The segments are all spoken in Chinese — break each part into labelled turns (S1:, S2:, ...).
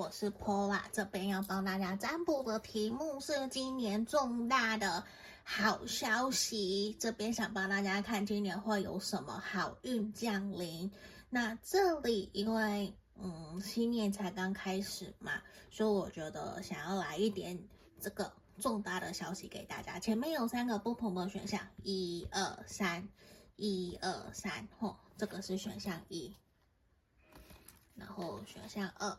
S1: 我是 Pola，这边要帮大家占卜的题目是今年重大的好消息。这边想帮大家看今年会有什么好运降临。那这里因为嗯新年才刚开始嘛，所以我觉得想要来一点这个重大的消息给大家。前面有三个不同的选项，一二三，一二三，嚯，这个是选项一。然后选项二，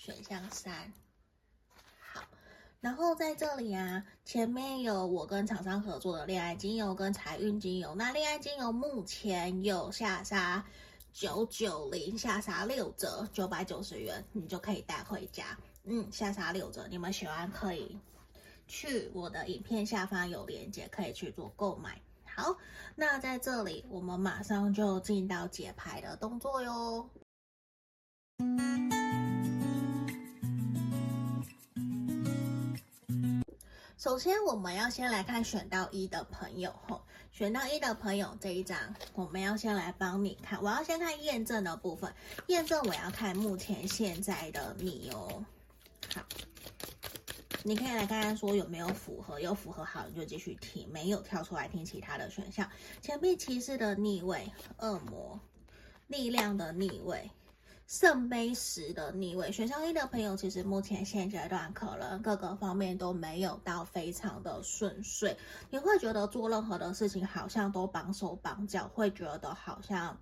S1: 选项三，好，然后在这里啊，前面有我跟厂商合作的恋爱精油跟财运精油，那恋爱精油目前有下杀九九零，下杀六折，九百九十元，你就可以带回家。嗯，下杀六折，你们喜欢可以去我的影片下方有链接，可以去做购买。好，那在这里，我们马上就进到解牌的动作哟。首先，我们要先来看选到一的朋友吼，选到一的朋友这一张，我们要先来帮你看。我要先看验证的部分，验证我要看目前现在的你哦。好。你可以来看看，说有没有符合，有符合好你就继续听，没有跳出来听其他的选项。钱币骑士的逆位，恶魔力量的逆位，圣杯十的逆位。选项一的朋友，其实目前现阶段可能各个方面都没有到非常的顺遂，你会觉得做任何的事情好像都绑手绑脚，会觉得好像。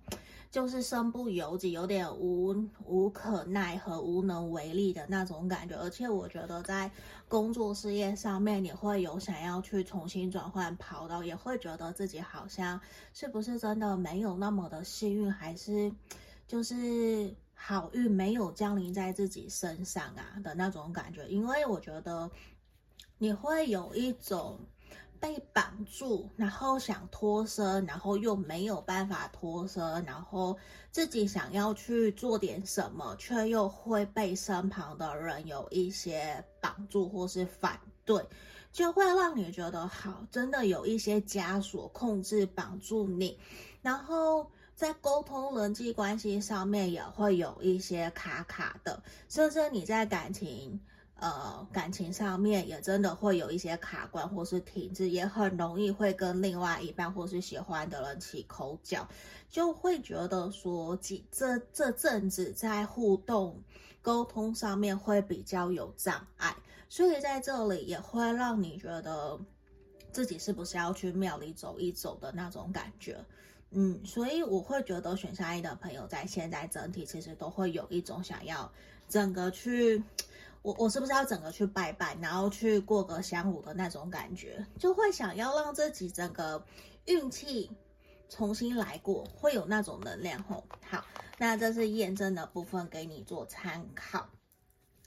S1: 就是身不由己，有点无无可奈何、无能为力的那种感觉。而且我觉得在工作事业上面，你会有想要去重新转换跑道，也会觉得自己好像是不是真的没有那么的幸运，还是就是好运没有降临在自己身上啊的那种感觉。因为我觉得你会有一种。被绑住，然后想脱身，然后又没有办法脱身，然后自己想要去做点什么，却又会被身旁的人有一些绑住或是反对，就会让你觉得好，真的有一些枷锁控制绑住你，然后在沟通人际关系上面也会有一些卡卡的，甚至你在感情。呃，感情上面也真的会有一些卡关或是停滞，也很容易会跟另外一半或是喜欢的人起口角，就会觉得说，这这阵子在互动沟通上面会比较有障碍，所以在这里也会让你觉得自己是不是要去庙里走一走的那种感觉，嗯，所以我会觉得选项一的朋友在现在整体其实都会有一种想要整个去。我我是不是要整个去拜拜，然后去过个香炉的那种感觉，就会想要让自己整个运气重新来过，会有那种能量吼。好，那这是验证的部分，给你做参考。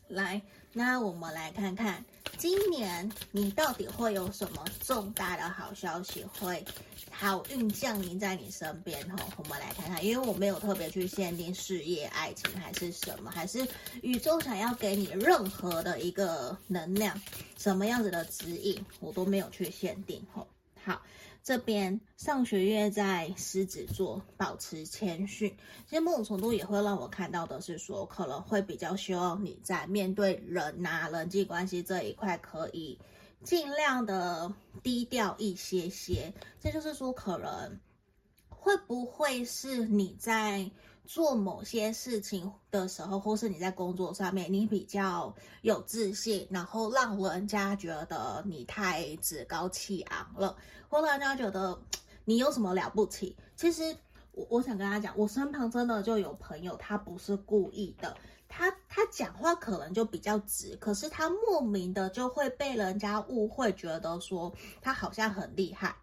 S1: 来，那我们来看看今年你到底会有什么重大的好消息会好运降临在你身边吼？我们来看看，因为我没有特别去限定事业、爱情还是什么，还是宇宙想要给你任何的一个能量，什么样子的指引，我都没有去限定吼。好。这边上学月在狮子座，保持谦逊。其实某种程度也会让我看到的是说，可能会比较希望你在面对人呐、啊、人际关系这一块，可以尽量的低调一些些。这就是说，可能会不会是你在。做某些事情的时候，或是你在工作上面，你比较有自信，然后让人家觉得你太趾高气昂了，或让人家觉得你有什么了不起。其实我我想跟他讲，我身旁真的就有朋友，他不是故意的，他他讲话可能就比较直，可是他莫名的就会被人家误会，觉得说他好像很厉害，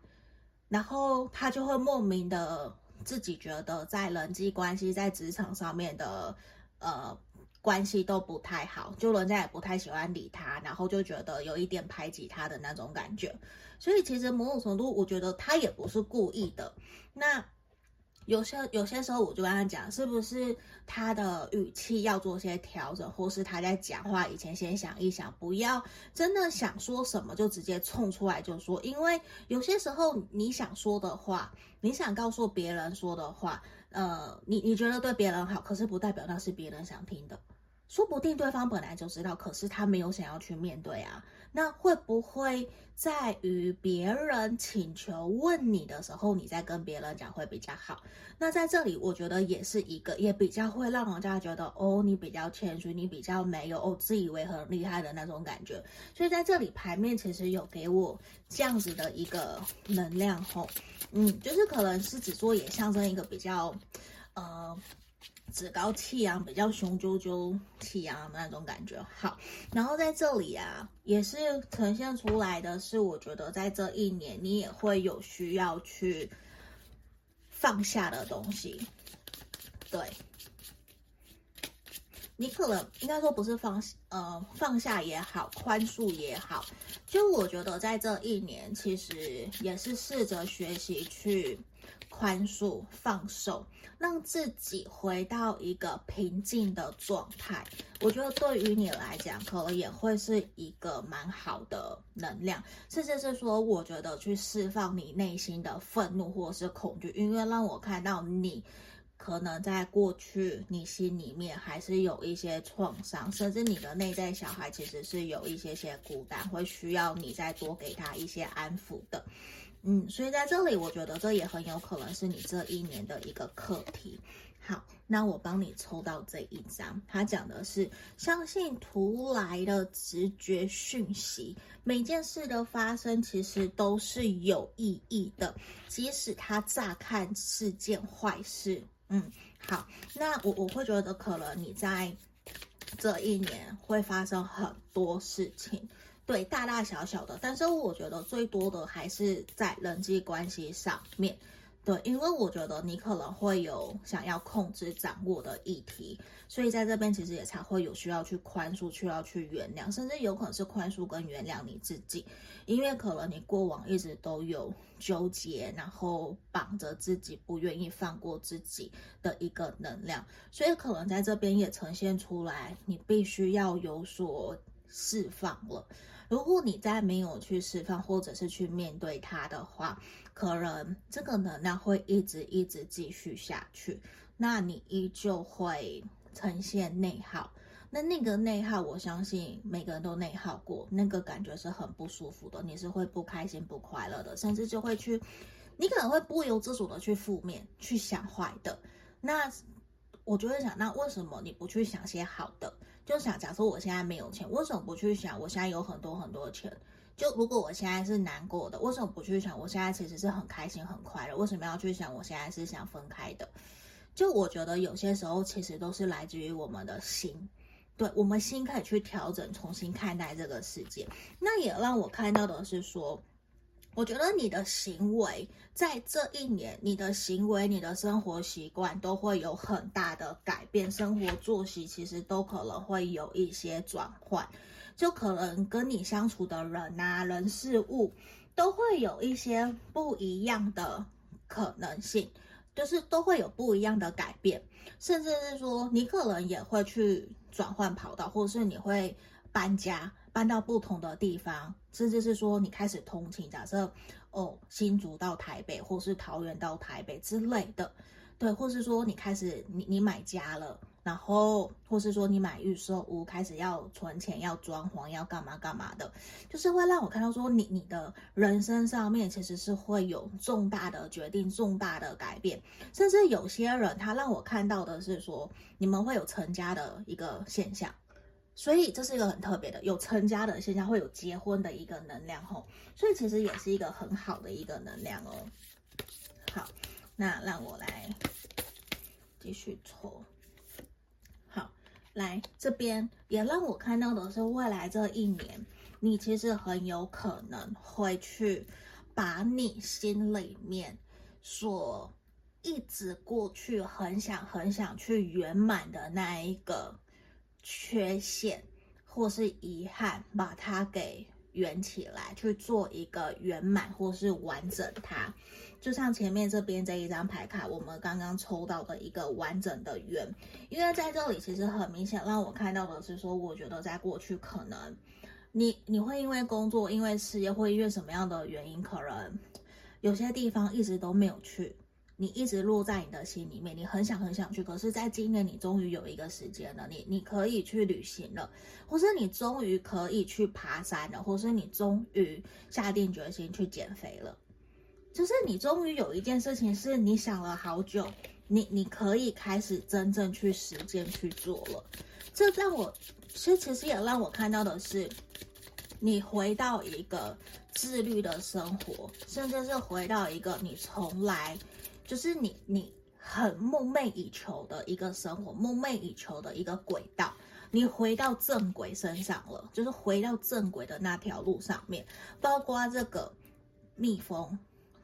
S1: 然后他就会莫名的。自己觉得在人际关系、在职场上面的呃关系都不太好，就人家也不太喜欢理他，然后就觉得有一点排挤他的那种感觉。所以其实某种程度，我觉得他也不是故意的。那。有些有些时候，我就跟他讲，是不是他的语气要做些调整，或是他在讲话以前先想一想，不要真的想说什么就直接冲出来就说。因为有些时候你想说的话，你想告诉别人说的话，呃，你你觉得对别人好，可是不代表那是别人想听的。说不定对方本来就知道，可是他没有想要去面对啊。那会不会在于别人请求问你的时候，你再跟别人讲会比较好？那在这里，我觉得也是一个，也比较会让人家觉得哦，你比较谦虚，你比较没有哦自以为很厉害的那种感觉。所以在这里牌面其实有给我这样子的一个能量吼，嗯，就是可能狮子座也象征一个比较呃。趾高气扬，比较雄赳赳气扬的那种感觉。好，然后在这里啊，也是呈现出来的是，我觉得在这一年你也会有需要去放下的东西。对，你可能应该说不是放呃放下也好，宽恕也好，就我觉得在这一年其实也是试着学习去。宽恕、放手，让自己回到一个平静的状态。我觉得对于你来讲，可能也会是一个蛮好的能量，甚至是说，我觉得去释放你内心的愤怒或是恐惧，因为让我看到你可能在过去你心里面还是有一些创伤，甚至你的内在小孩其实是有一些些孤单，会需要你再多给他一些安抚的。嗯，所以在这里，我觉得这也很有可能是你这一年的一个课题。好，那我帮你抽到这一张，它讲的是相信突来的直觉讯息，每件事的发生其实都是有意义的，即使它乍看是件坏事。嗯，好，那我我会觉得可能你在这一年会发生很多事情。对，大大小小的，但是我觉得最多的还是在人际关系上面。对，因为我觉得你可能会有想要控制、掌握的议题，所以在这边其实也才会有需要去宽恕、需要去原谅，甚至有可能是宽恕跟原谅你自己，因为可能你过往一直都有纠结，然后绑着自己，不愿意放过自己的一个能量，所以可能在这边也呈现出来，你必须要有所释放了。如果你再没有去释放，或者是去面对它的话，可能这个能量会一直一直继续下去，那你依旧会呈现内耗。那那个内耗，我相信每个人都内耗过，那个感觉是很不舒服的，你是会不开心、不快乐的，甚至就会去，你可能会不由自主的去负面、去想坏的。那我就会想，那为什么你不去想些好的？就想，假设我现在没有钱，为什么不去想我现在有很多很多钱？就如果我现在是难过的，为什么不去想我现在其实是很开心很快乐？为什么要去想我现在是想分开的？就我觉得有些时候其实都是来自于我们的心，对，我们心可以去调整，重新看待这个世界。那也让我看到的是说。我觉得你的行为在这一年，你的行为、你的生活习惯都会有很大的改变，生活作息其实都可能会有一些转换，就可能跟你相处的人啊、人事物都会有一些不一样的可能性，就是都会有不一样的改变，甚至是说你可能也会去转换跑道，或者是你会搬家。搬到不同的地方，甚至是说你开始通勤，假设哦，新竹到台北，或是桃园到台北之类的，对，或是说你开始你你买家了，然后或是说你买预售屋，开始要存钱，要装潢，要干嘛干嘛的，就是会让我看到说你你的人生上面其实是会有重大的决定，重大的改变，甚至有些人他让我看到的是说你们会有成家的一个现象。所以这是一个很特别的，有成家的现象，会有结婚的一个能量吼，所以其实也是一个很好的一个能量哦。好，那让我来继续抽。好，来这边也让我看到的是，未来这一年，你其实很有可能会去把你心里面所一直过去很想很想去圆满的那一个。缺陷或是遗憾，把它给圆起来，去做一个圆满或是完整它。就像前面这边这一张牌卡，我们刚刚抽到的一个完整的圆。因为在这里其实很明显让我看到的是说，我觉得在过去可能你你会因为工作、因为事业，会因为什么样的原因，可能有些地方一直都没有去。你一直落在你的心里面，你很想很想去，可是在今年你终于有一个时间了，你你可以去旅行了，或是你终于可以去爬山了，或是你终于下定决心去减肥了，就是你终于有一件事情是你想了好久，你你可以开始真正去实践去做了。这让我其实其实也让我看到的是，你回到一个自律的生活，甚至是回到一个你从来。就是你，你很梦寐以求的一个生活，梦寐以求的一个轨道，你回到正轨身上了，就是回到正轨的那条路上面，包括这个蜜蜂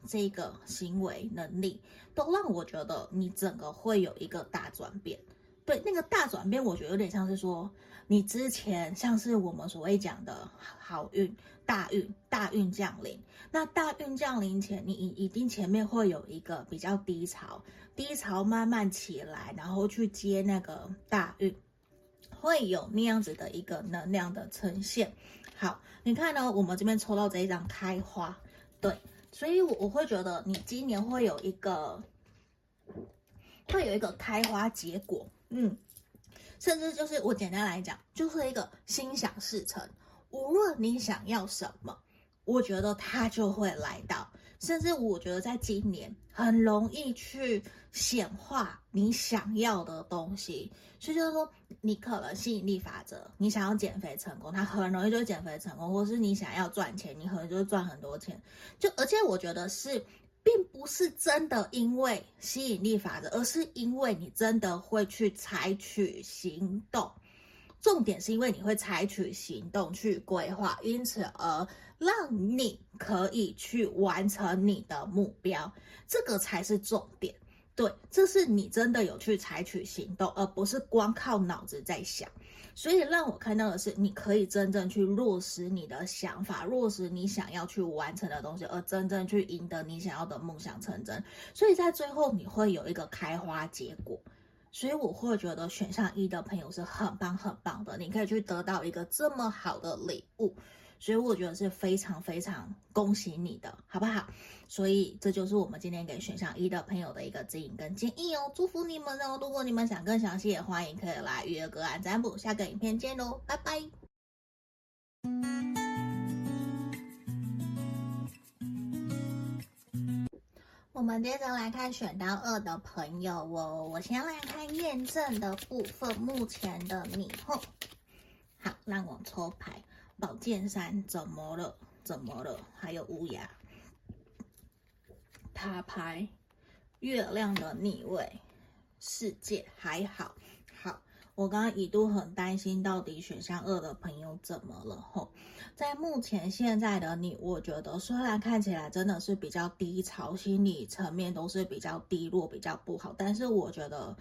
S1: 这个行为能力，都让我觉得你整个会有一个大转变。对，那个大转变，我觉得有点像是说，你之前像是我们所谓讲的好运、大运、大运降临。那大运降临前，你一一定前面会有一个比较低潮，低潮慢慢起来，然后去接那个大运，会有那样子的一个能量的呈现。好，你看呢，我们这边抽到这一张开花，对，所以我我会觉得你今年会有一个，会有一个开花结果。嗯，甚至就是我简单来讲，就是一个心想事成。无论你想要什么，我觉得它就会来到。甚至我觉得在今年很容易去显化你想要的东西。所以就是说，你可能吸引力法则，你想要减肥成功，它很容易就减肥成功；或是你想要赚钱，你可能就赚很多钱。就而且我觉得是。并不是真的因为吸引力法则，而是因为你真的会去采取行动。重点是因为你会采取行动去规划，因此而让你可以去完成你的目标，这个才是重点。对，这是你真的有去采取行动，而不是光靠脑子在想。所以让我看到的是，你可以真正去落实你的想法，落实你想要去完成的东西，而真正去赢得你想要的梦想成真。所以在最后你会有一个开花结果。所以我会觉得选项一的朋友是很棒很棒的，你可以去得到一个这么好的礼物。所以我觉得是非常非常恭喜你的，好不好？所以这就是我们今天给选项一的朋友的一个指引跟建议哦，祝福你们哦！如果你们想更详细，也欢迎可以来预约个案占卜。下个影片见喽，拜拜。我们接着来看选到二的朋友哦，我先来看验证的部分，目前的你后，好，让我抽牌。宝剑三怎么了？怎么了？还有乌鸦，塔牌，月亮的逆位，世界还好。好，我刚刚一度很担心，到底选项二的朋友怎么了？吼，在目前现在的你，我觉得虽然看起来真的是比较低潮，心理层面都是比较低落，比较不好，但是我觉得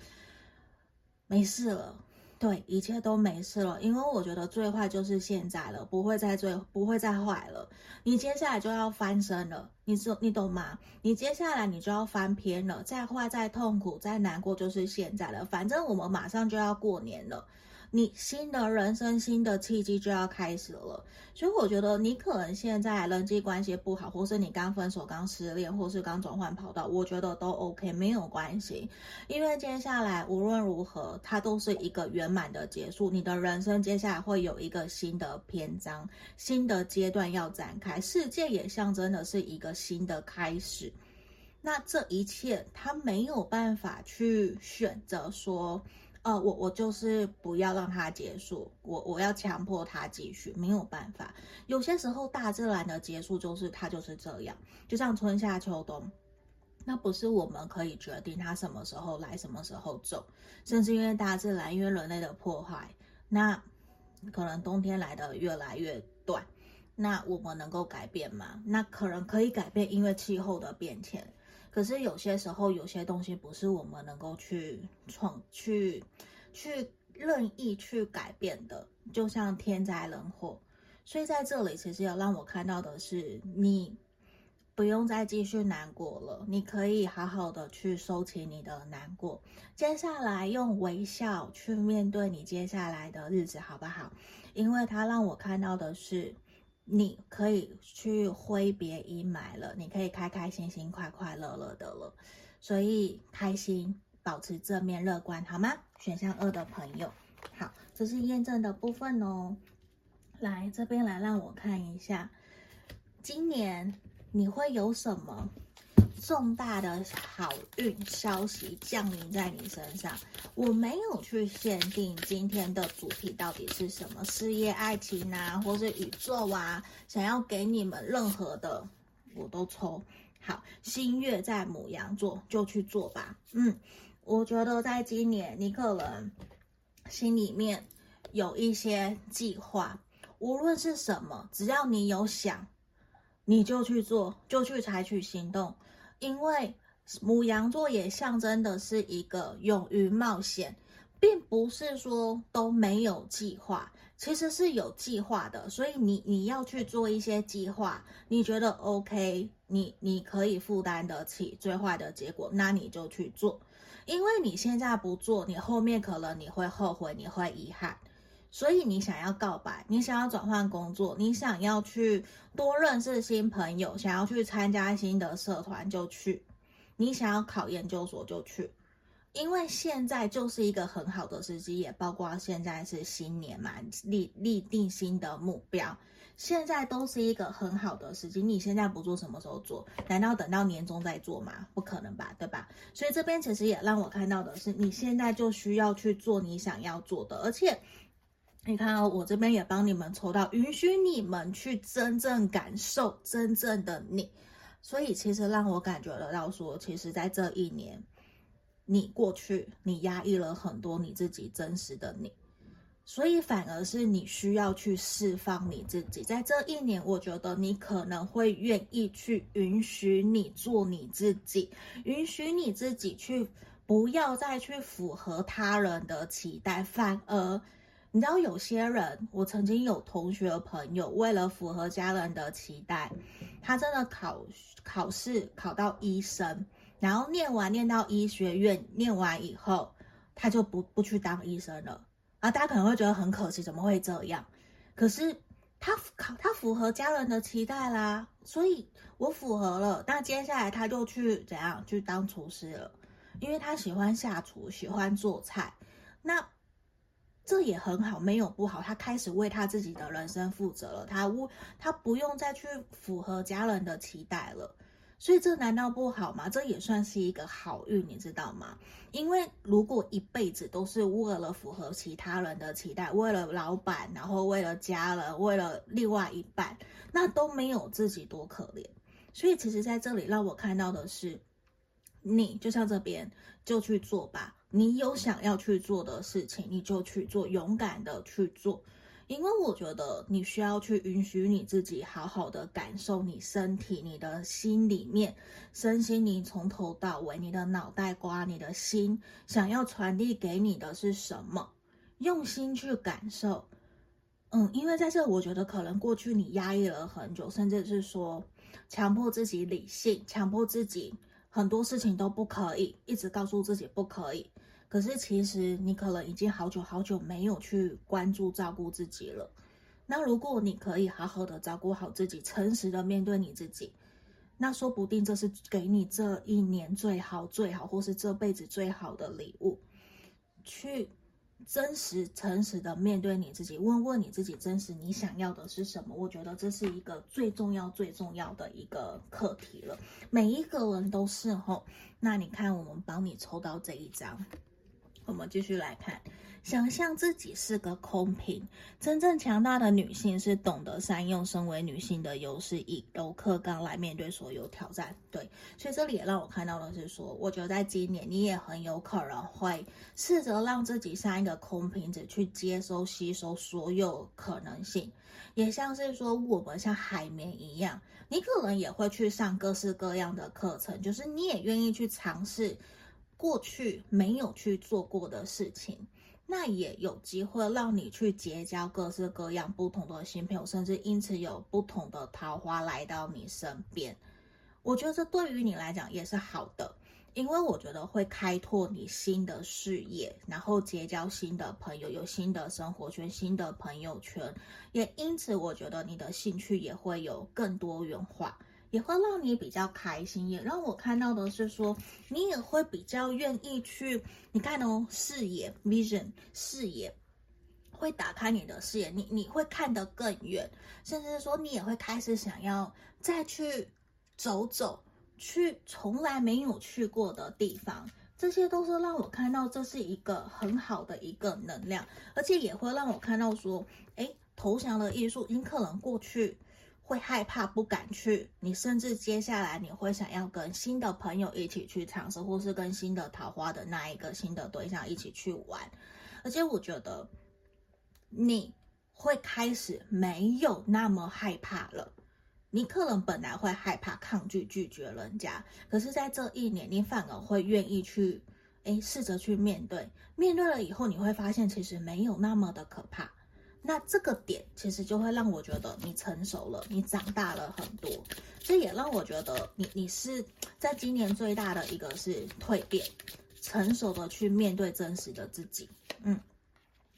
S1: 没事了。对，一切都没事了，因为我觉得最坏就是现在了，不会再最不会再坏了。你接下来就要翻身了，你知你懂吗？你接下来你就要翻篇了，再坏再痛苦再难过就是现在了。反正我们马上就要过年了。你新的人生、新的契机就要开始了，所以我觉得你可能现在人际关系不好，或是你刚分手、刚失恋，或是刚转换跑道，我觉得都 OK，没有关系，因为接下来无论如何，它都是一个圆满的结束。你的人生接下来会有一个新的篇章、新的阶段要展开，世界也象征的是一个新的开始。那这一切，他没有办法去选择说。呃，我我就是不要让它结束，我我要强迫它继续，没有办法。有些时候大自然的结束就是它就是这样，就像春夏秋冬，那不是我们可以决定它什么时候来，什么时候走，甚至因为大自然，因为人类的破坏，那可能冬天来的越来越短，那我们能够改变吗？那可能可以改变，因为气候的变迁。可是有些时候，有些东西不是我们能够去创、去、去任意去改变的，就像天灾人祸。所以在这里，其实要让我看到的是，你不用再继续难过了，你可以好好的去收起你的难过，接下来用微笑去面对你接下来的日子，好不好？因为它让我看到的是，你可以去挥别阴霾了，你可以开开心心、快快乐乐的了。所以开心，保持正面乐观，好吗？选项二的朋友，好，这是验证的部分哦。来这边来，让我看一下，今年你会有什么重大的好运消息降临在你身上？我没有去限定今天的主题到底是什么，事业、爱情啊，或是宇宙啊，想要给你们任何的，我都抽。好，新月在牡羊座，就去做吧。嗯，我觉得在今年，你可能心里面有一些计划。无论是什么，只要你有想，你就去做，就去采取行动。因为母羊座也象征的是一个勇于冒险，并不是说都没有计划，其实是有计划的。所以你你要去做一些计划，你觉得 OK，你你可以负担得起最坏的结果，那你就去做。因为你现在不做，你后面可能你会后悔，你会遗憾。所以你想要告白，你想要转换工作，你想要去多认识新朋友，想要去参加新的社团就去，你想要考研究所就去，因为现在就是一个很好的时机，也包括现在是新年嘛，立立定新的目标，现在都是一个很好的时机。你现在不做，什么时候做？难道等到年终再做吗？不可能吧，对吧？所以这边其实也让我看到的是，你现在就需要去做你想要做的，而且。你看哦，我这边也帮你们抽到，允许你们去真正感受真正的你，所以其实让我感觉得到说，其实在这一年，你过去你压抑了很多你自己真实的你，所以反而是你需要去释放你自己。在这一年，我觉得你可能会愿意去允许你做你自己，允许你自己去不要再去符合他人的期待，反而。你知道有些人，我曾经有同学朋友，为了符合家人的期待，他真的考考试考到医生，然后念完念到医学院，念完以后，他就不不去当医生了。啊，大家可能会觉得很可惜，怎么会这样？可是他考他符合家人的期待啦，所以我符合了。那接下来他就去怎样去当厨师了，因为他喜欢下厨，喜欢做菜。那。这也很好，没有不好。他开始为他自己的人生负责了，他不，他不用再去符合家人的期待了。所以这难道不好吗？这也算是一个好运，你知道吗？因为如果一辈子都是为了符合其他人的期待，为了老板，然后为了家人，为了另外一半，那都没有自己多可怜。所以其实在这里让我看到的是，你就像这边，就去做吧。你有想要去做的事情，你就去做，勇敢的去做。因为我觉得你需要去允许你自己好好的感受你身体、你的心里面、身心灵从头到尾，你的脑袋瓜、你的心想要传递给你的是什么？用心去感受。嗯，因为在这，我觉得可能过去你压抑了很久，甚至是说强迫自己理性，强迫自己很多事情都不可以，一直告诉自己不可以。可是，其实你可能已经好久好久没有去关注照顾自己了。那如果你可以好好的照顾好自己，诚实的面对你自己，那说不定这是给你这一年最好、最好，或是这辈子最好的礼物。去真实、诚实的面对你自己，问问你自己，真实你想要的是什么？我觉得这是一个最重要、最重要的一个课题了。每一个人都是吼。那你看，我们帮你抽到这一张。我们继续来看，想象自己是个空瓶。真正强大的女性是懂得善用身为女性的优势，以柔克刚来面对所有挑战。对，所以这里也让我看到的是说，我觉得在今年你也很有可能会试着让自己像一个空瓶子，去接收、吸收所有可能性。也像是说，我们像海绵一样，你可能也会去上各式各样的课程，就是你也愿意去尝试。过去没有去做过的事情，那也有机会让你去结交各式各样不同的新朋友，甚至因此有不同的桃花来到你身边。我觉得这对于你来讲也是好的，因为我觉得会开拓你新的视野，然后结交新的朋友，有新的生活圈、新的朋友圈，也因此我觉得你的兴趣也会有更多元化，也会让你比较开心，也让我看到的是说，你也会比较愿意去，你看哦，视野 vision 视野会打开你的视野，你你会看得更远，甚至说你也会开始想要再去走走。去从来没有去过的地方，这些都是让我看到这是一个很好的一个能量，而且也会让我看到说，诶，投降的艺术，你可能过去会害怕不敢去，你甚至接下来你会想要跟新的朋友一起去尝试，或是跟新的桃花的那一个新的对象一起去玩，而且我觉得你会开始没有那么害怕了。你可能本来会害怕、抗拒、拒绝人家，可是，在这一年，你反而会愿意去，诶，试着去面对。面对了以后，你会发现其实没有那么的可怕。那这个点其实就会让我觉得你成熟了，你长大了很多。这也让我觉得你，你是在今年最大的一个是蜕变，成熟的去面对真实的自己。嗯，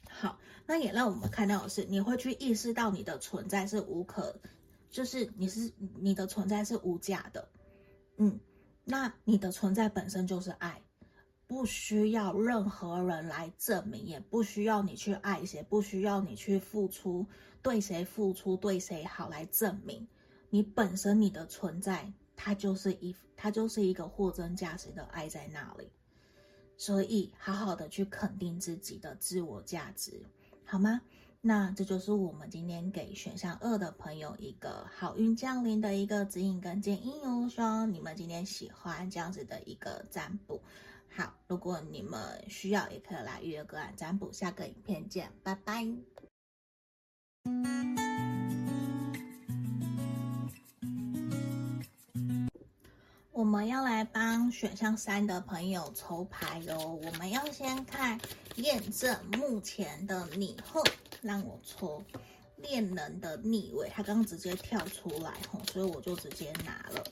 S1: 好，那也让我们看到的是，你会去意识到你的存在是无可。就是你是你的存在是无价的，嗯，那你的存在本身就是爱，不需要任何人来证明，也不需要你去爱谁，不需要你去付出，对谁付出，对谁好来证明你本身你的存在，它就是一它就是一个货真价实的爱在那里，所以好好的去肯定自己的自我价值，好吗？那这就是我们今天给选项二的朋友一个好运降临的一个指引跟建议哦。希望你们今天喜欢这样子的一个占卜。好，如果你们需要，也可以来预约个案占卜。下个影片见，拜拜。我们要来帮选项三的朋友抽牌哟。我们要先看验证目前的你后。让我抽恋人的逆位，他刚刚直接跳出来吼，所以我就直接拿了。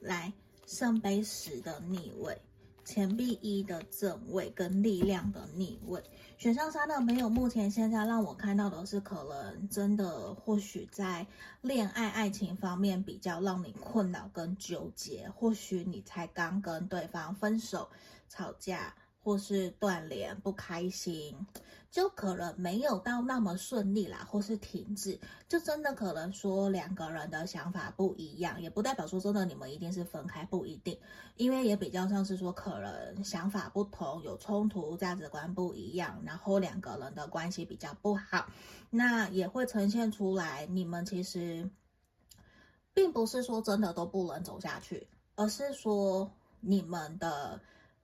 S1: 来，圣杯十的逆位，钱币一的正位跟力量的逆位。选项三的朋友，目前现在让我看到的是，可能真的或许在恋爱爱情方面比较让你困扰跟纠结，或许你才刚跟对方分手、吵架。或是断联不开心，就可能没有到那么顺利啦，或是停滞，就真的可能说两个人的想法不一样，也不代表说真的你们一定是分开，不一定，因为也比较像是说可能想法不同，有冲突，价值观不一样，然后两个人的关系比较不好，那也会呈现出来，你们其实并不是说真的都不能走下去，而是说你们的。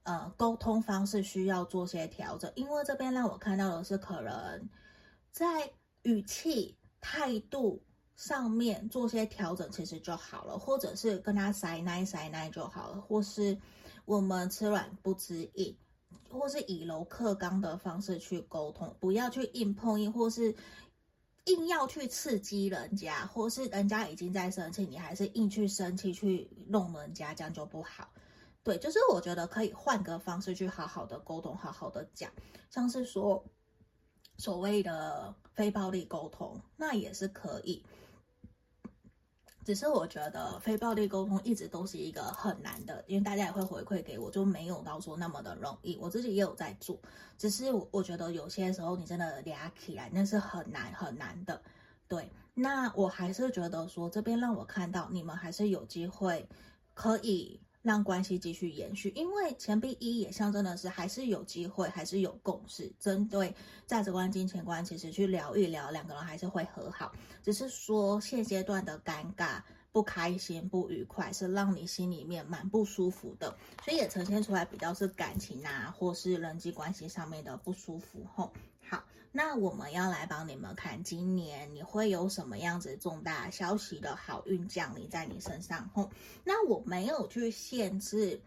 S1: 呃，沟通方式需要做些调整，因为这边让我看到的是，可能在语气、态度上面做些调整，其实就好了，或者是跟他塞奶塞奶就好了，或是我们吃软不吃硬，或是以柔克刚的方式去沟通，不要去硬碰硬，或是硬要去刺激人家，或是人家已经在生气，你还是硬去生气去弄人家，这样就不好。对，就是我觉得可以换个方式去好好的沟通，好好的讲，像是说所谓的非暴力沟通，那也是可以。只是我觉得非暴力沟通一直都是一个很难的，因为大家也会回馈给我，就没有到说那么的容易。我自己也有在做，只是我我觉得有些时候你真的俩起来，那是很难很难的。对，那我还是觉得说这边让我看到你们还是有机会可以。让关系继续延续，因为钱币一也象征的是还是有机会，还是有共识，针对价值观、金钱观，其实去聊一聊，两个人还是会和好。只是说现阶段的尴尬、不开心、不愉快，是让你心里面蛮不舒服的，所以也呈现出来比较是感情啊，或是人际关系上面的不舒服。吼，那我们要来帮你们看，今年你会有什么样子重大消息的好运降临在你身上？吼，那我没有去限制，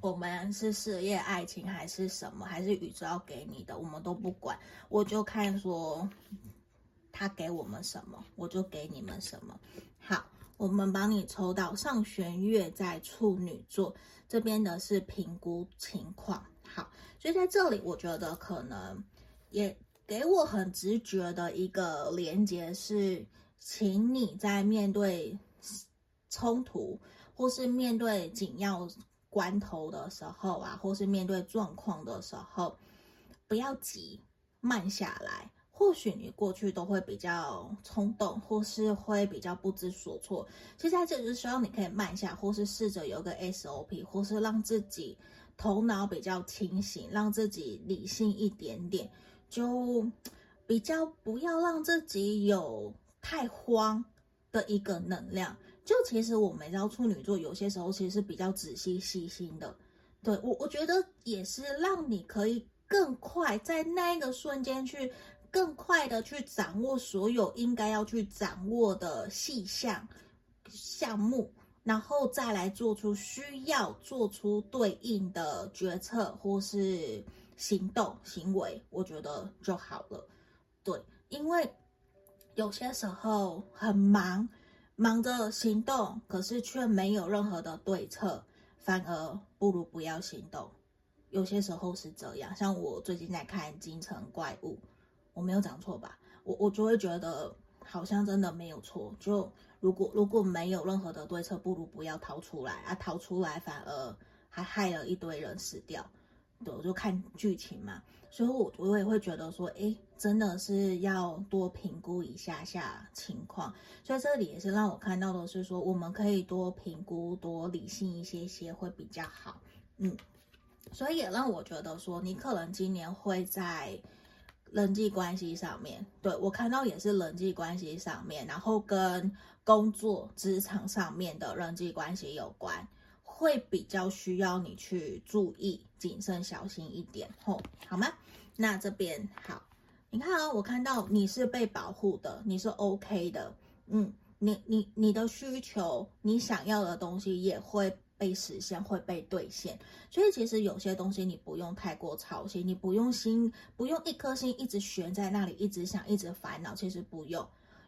S1: 我们是事业、爱情还是什么，还是宇宙要给你的，我们都不管，我就看说他给我们什么，我就给你们什么。好，我们帮你抽到上弦月在处女座这边的是评估情况。好，所以在这里，我觉得可能也给我很直觉的一个连接是，请你在面对冲突或是面对紧要关头的时候啊，或是面对状况的时候，不要急，慢下来。或许你过去都会比较冲动，或是会比较不知所措。其实在这就是希望你可以慢下，或是试着有个 SOP，或是让自己头脑比较清醒，让自己理性一点点，就比较不要让自己有太慌的一个能量。就其实我们知道处女座有些时候其实是比较仔细细心的，对，我我觉得也是让你可以更快在那一个瞬间去。更快的去掌握所有应该要去掌握的细项项目，然后再来做出需要做出对应的决策或是行动行为，我觉得就好了。对，因为有些时候很忙，忙着行动，可是却没有任何的对策，反而不如不要行动。有些时候是这样，像我最近在看《京城怪物》。我没有讲错吧？我我就会觉得好像真的没有错。就如果如果没有任何的对策，不如不要逃出来啊！逃出来反而还害了一堆人死掉。对，我就看剧情嘛，所以我我也会觉得说，诶，真的是要多评估一下下情况。所以这里也是让我看到的是说，我们可以多评估，多理性一些些会比较好。嗯，所以也让我觉得说，你可能今年会在。人际关系上面，对，我看到也是人际关系上面，然后跟工作职场上面的人际关系有关，会比较需要你去注意、谨慎、小心一点，吼，好吗？那这边好，你看啊，我看到你是被保护的，你是 OK 的，嗯，你你你的需求，你想要的东西也会。被实现会被兑现，所以其实有些东西你不用太过操心，你不用心，不用一颗心一直悬在那里，一直想，一直烦恼。其实不用，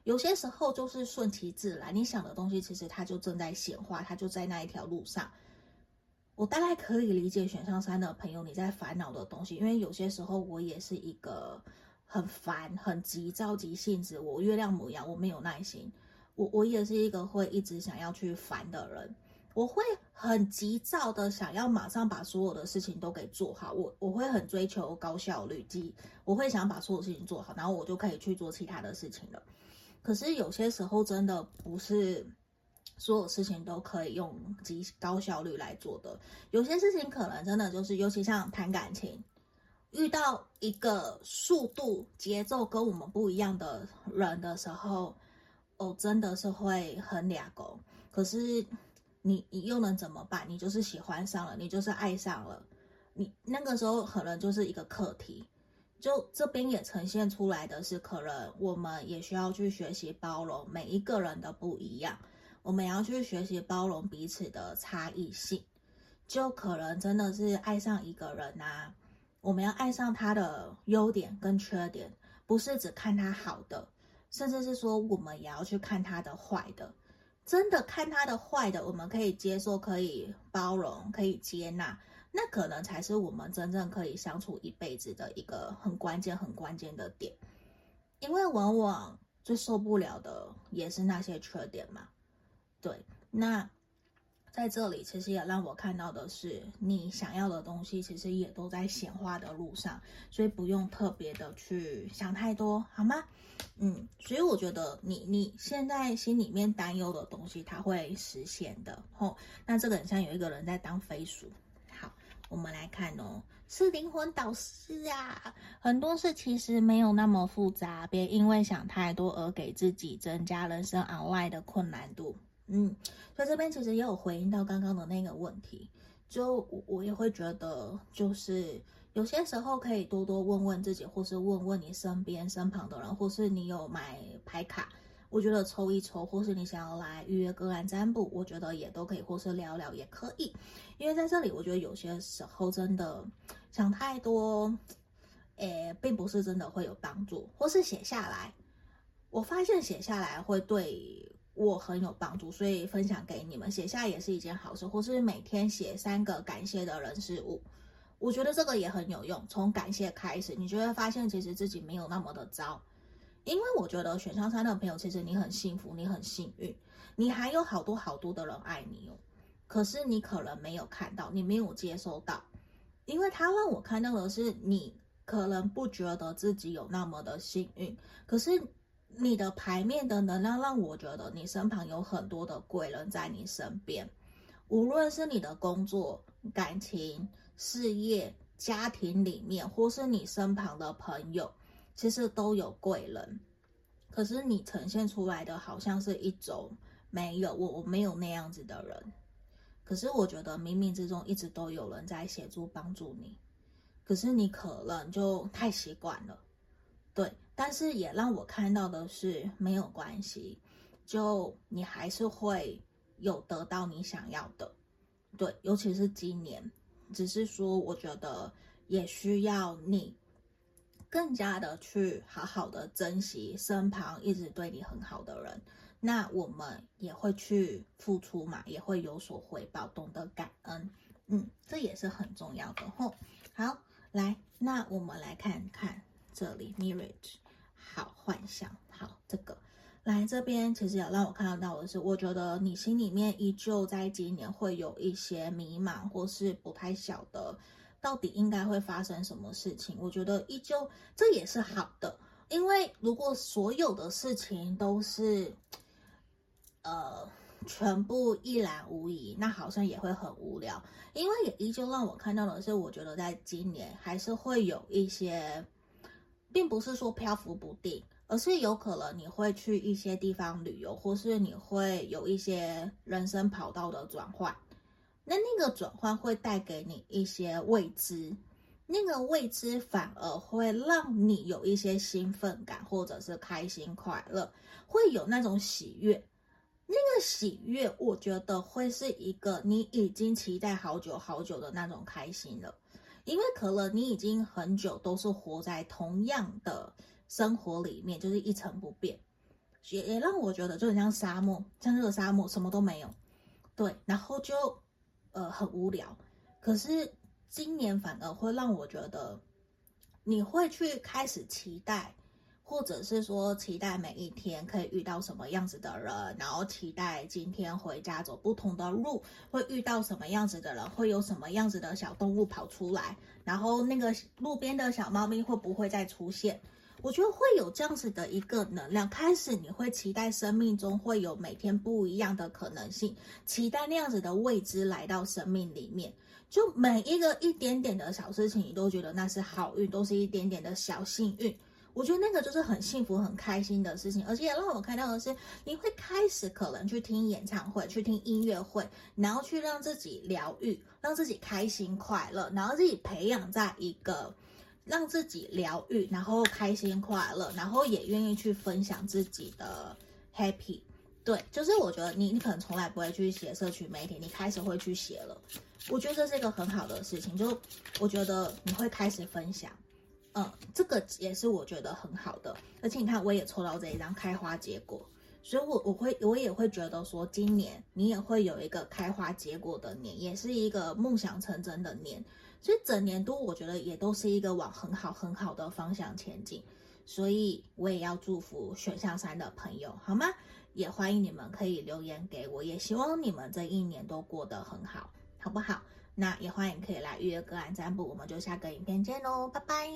S1: 有些时候就是顺其自然。你想的东西，其实它就正在显化，它就在那一条路上。我大概可以理解选项三的朋友你在烦恼的东西，因为有些时候我也是一个很烦、很急着急性子。我月亮牡羊，我没有耐心，我我也是一个会一直想要去烦的人。我会很急躁的想要马上把所有的事情都给做好，我我会很追求高效率，即我会想把所有事情做好，然后我就可以去做其他的事情了。可是有些时候真的不是所有事情都可以用极高效率来做的，有些事情可能真的就是，尤其像谈感情，遇到一个速度节奏跟我们不一样的人的时候，哦，真的是会很俩工。可是。你你又能怎么办？你就是喜欢上了，你就是爱上了，你那个时候可能就是一个课题。就这边也呈现出来的是，可能我们也需要去学习包容每一个人的不一样，我们要去学习包容彼此的差异性。就可能真的是爱上一个人啊，我们要爱上他的优点跟缺点，不是只看他好的，甚至是说我们也要去看他的坏的。真的看他的坏的，我们可以接受，可以包容，可以接纳，那可能才是我们真正可以相处一辈子的一个很关键、很关键的点。因为往往最受不了的也是那些缺点嘛。对，那。在这里，其实也让我看到的是，你想要的东西，其实也都在显化的路上，所以不用特别的去想太多，好吗？嗯，所以我觉得你你现在心里面担忧的东西，它会实现的。吼，那这个很像有一个人在当飞鼠。我们来看哦，是灵魂导师啊，很多事其实没有那么复杂，别因为想太多而给自己增加人生额外的困难度。嗯，所以这边其实也有回应到刚刚的那个问题，就我我也会觉得，就是有些时候可以多多问问自己，或是问问你身边身旁的人，或是你有买牌卡，我觉得抽一抽，或是你想要来预约个案占卜，我觉得也都可以，或是聊聊也可以，因为在这里我觉得有些时候真的想太多，诶，并不是真的会有帮助，或是写下来，我发现写下来会对。我很有帮助，所以分享给你们，写下也是一件好事，或是每天写三个感谢的人事物，我觉得这个也很有用。从感谢开始，你就会发现其实自己没有那么的糟。因为我觉得选上三的朋友，其实你很幸福，你很幸运，你还有好多好多的人爱你哦。可是你可能没有看到，你没有接收到，因为他让我看到的是你可能不觉得自己有那么的幸运，可是你的牌面的能量让我觉得你身旁有很多的贵人在你身边，无论是你的工作、感情、事业、家庭里面，或是你身旁的朋友。其实都有贵人，可是你呈现出来的好像是一种没有，我我没有那样子的人。可是我觉得冥冥之中一直都有人在协助帮助你，可是你可能就太习惯了，对。但是也让我看到的是没有关系，就你还是会有得到你想要的，对。尤其是今年，只是说我觉得也需要你。更加的去好好的珍惜身旁一直对你很好的人，那我们也会去付出嘛，也会有所回报，懂得感恩，嗯，这也是很重要的吼。好，来，那我们来看看这里，Mirage，好，幻想，好，这个，来这边其实也让我看得到的是，我觉得你心里面依旧在今年会有一些迷茫或是不太晓得。到底应该会发生什么事情？我觉得依旧这也是好的，因为如果所有的事情都是，呃，全部一览无遗，那好像也会很无聊。因为也依旧让我看到的是，我觉得在今年还是会有一些，并不是说漂浮不定，而是有可能你会去一些地方旅游，或是你会有一些人生跑道的转换。那那个转换会带给你一些未知，那个未知反而会让你有一些兴奋感，或者是开心快乐，会有那种喜悦。那个喜悦，我觉得会是一个你已经期待好久好久的那种开心了，因为可能你已经很久都是活在同样的生活里面，就是一成不变，也也让我觉得就很像沙漠，像这个沙漠什么都没有，对，然后就。呃，很无聊，可是今年反而会让我觉得，你会去开始期待，或者是说期待每一天可以遇到什么样子的人，然后期待今天回家走不同的路会遇到什么样子的人，会有什么样子的小动物跑出来，然后那个路边的小猫咪会不会再出现？我觉得会有这样子的一个能量，开始你会期待生命中会有每天不一样的可能性，期待那样子的未知来到生命里面，就每一个一点点的小事情，你都觉得那是好运，都是一点点的小幸运。我觉得那个就是很幸福、很开心的事情，而且也让我看到的是，你会开始可能去听演唱会，去听音乐会，然后去让自己疗愈，让自己开心快乐，然后自己培养在一个。让自己疗愈，然后开心快乐，然后也愿意去分享自己的 happy。对，就是我觉得你你可能从来不会去写社群媒体，你开始会去写了。我觉得这是一个很好的事情，就我觉得你会开始分享，嗯，这个也是我觉得很好的。而且你看，我也抽到这一张开花结果，所以我我会我也会觉得说，今年你也会有一个开花结果的年，也是一个梦想成真的年。所以整年度我觉得也都是一个往很好很好的方向前进，所以我也要祝福选项三的朋友，好吗？也欢迎你们可以留言给我，也希望你们这一年都过得很好，好不好？那也欢迎可以来预约个案占卜，我们就下个影片见喽，拜拜。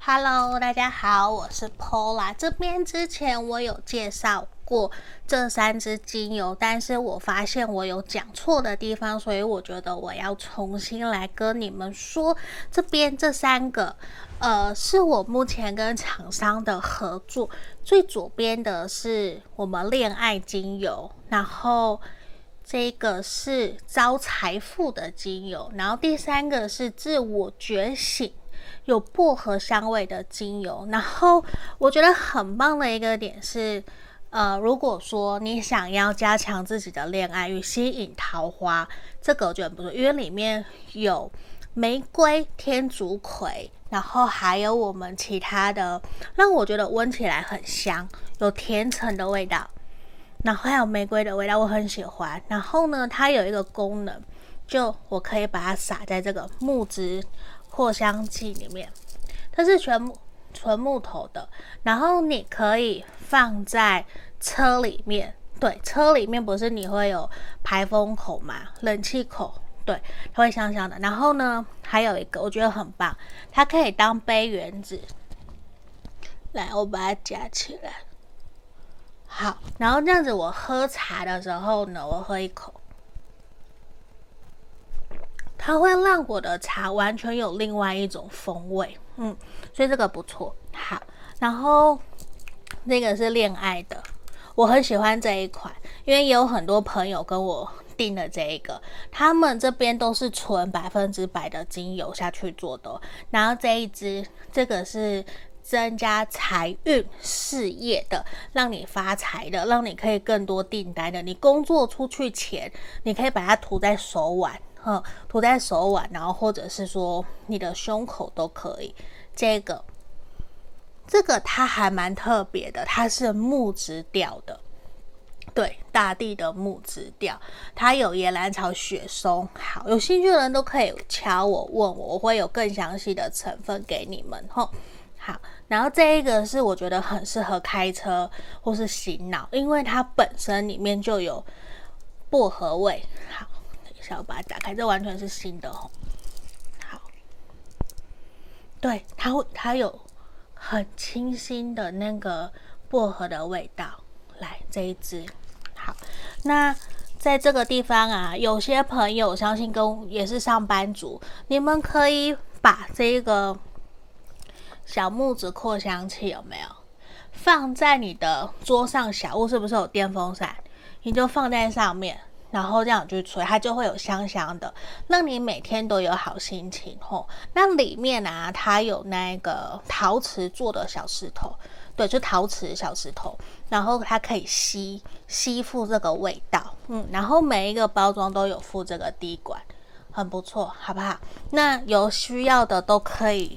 S1: Hello，大家好，我是 Paula。这边之前我有介绍过这三支精油，但是我发现我有讲错的地方，所以我觉得我要重新来跟你们说。这边这三个，呃，是我目前跟厂商的合作。最左边的是我们恋爱精油，然后。这个是招财富的精油，然后第三个是自我觉醒，有薄荷香味的精油。然后我觉得很棒的一个点是，呃，如果说你想要加强自己的恋爱与吸引桃花，这个我觉得不错，因为里面有玫瑰、天竺葵，然后还有我们其他的，让我觉得闻起来很香，有甜橙的味道。然后还有玫瑰的味道，我很喜欢。然后呢，它有一个功能，就我可以把它撒在这个木质扩香剂里面，它是全木纯木头的。然后你可以放在车里面，对，车里面不是你会有排风口嘛，冷气口，对，它会香香的。然后呢，还有一个我觉得很棒，它可以当杯原子。来，我把它夹起来。好，然后这样子，我喝茶的时候呢，我喝一口，它会让我的茶完全有另外一种风味，嗯，所以这个不错。好，然后那个是恋爱的，我很喜欢这一款，因为也有很多朋友跟我订了这一个，他们这边都是纯百分之百的精油下去做的，然后这一支，这个是。增加财运事业的，让你发财的，让你可以更多订单的。你工作出去前，你可以把它涂在手腕，哈，涂在手腕，然后或者是说你的胸口都可以。这个，这个它还蛮特别的，它是木质调的，对，大地的木质调，它有野兰草、雪松。好，有兴趣的人都可以敲我问我，我会有更详细的成分给你们，哈。好，然后这一个是我觉得很适合开车或是洗脑，因为它本身里面就有薄荷味。好，等一下我把它打开，这完全是新的哦。好，对，它会它有很清新的那个薄荷的味道。来，这一支好，那在这个地方啊，有些朋友相信跟也是上班族，你们可以把这个。小木子扩香器有没有放在你的桌上？小屋是不是有电风扇？你就放在上面，然后这样去吹，它就会有香香的，让你每天都有好心情吼。那里面啊，它有那个陶瓷做的小石头，对，就陶瓷小石头，然后它可以吸吸附这个味道，嗯，然后每一个包装都有附这个滴管，很不错，好不好？那有需要的都可以。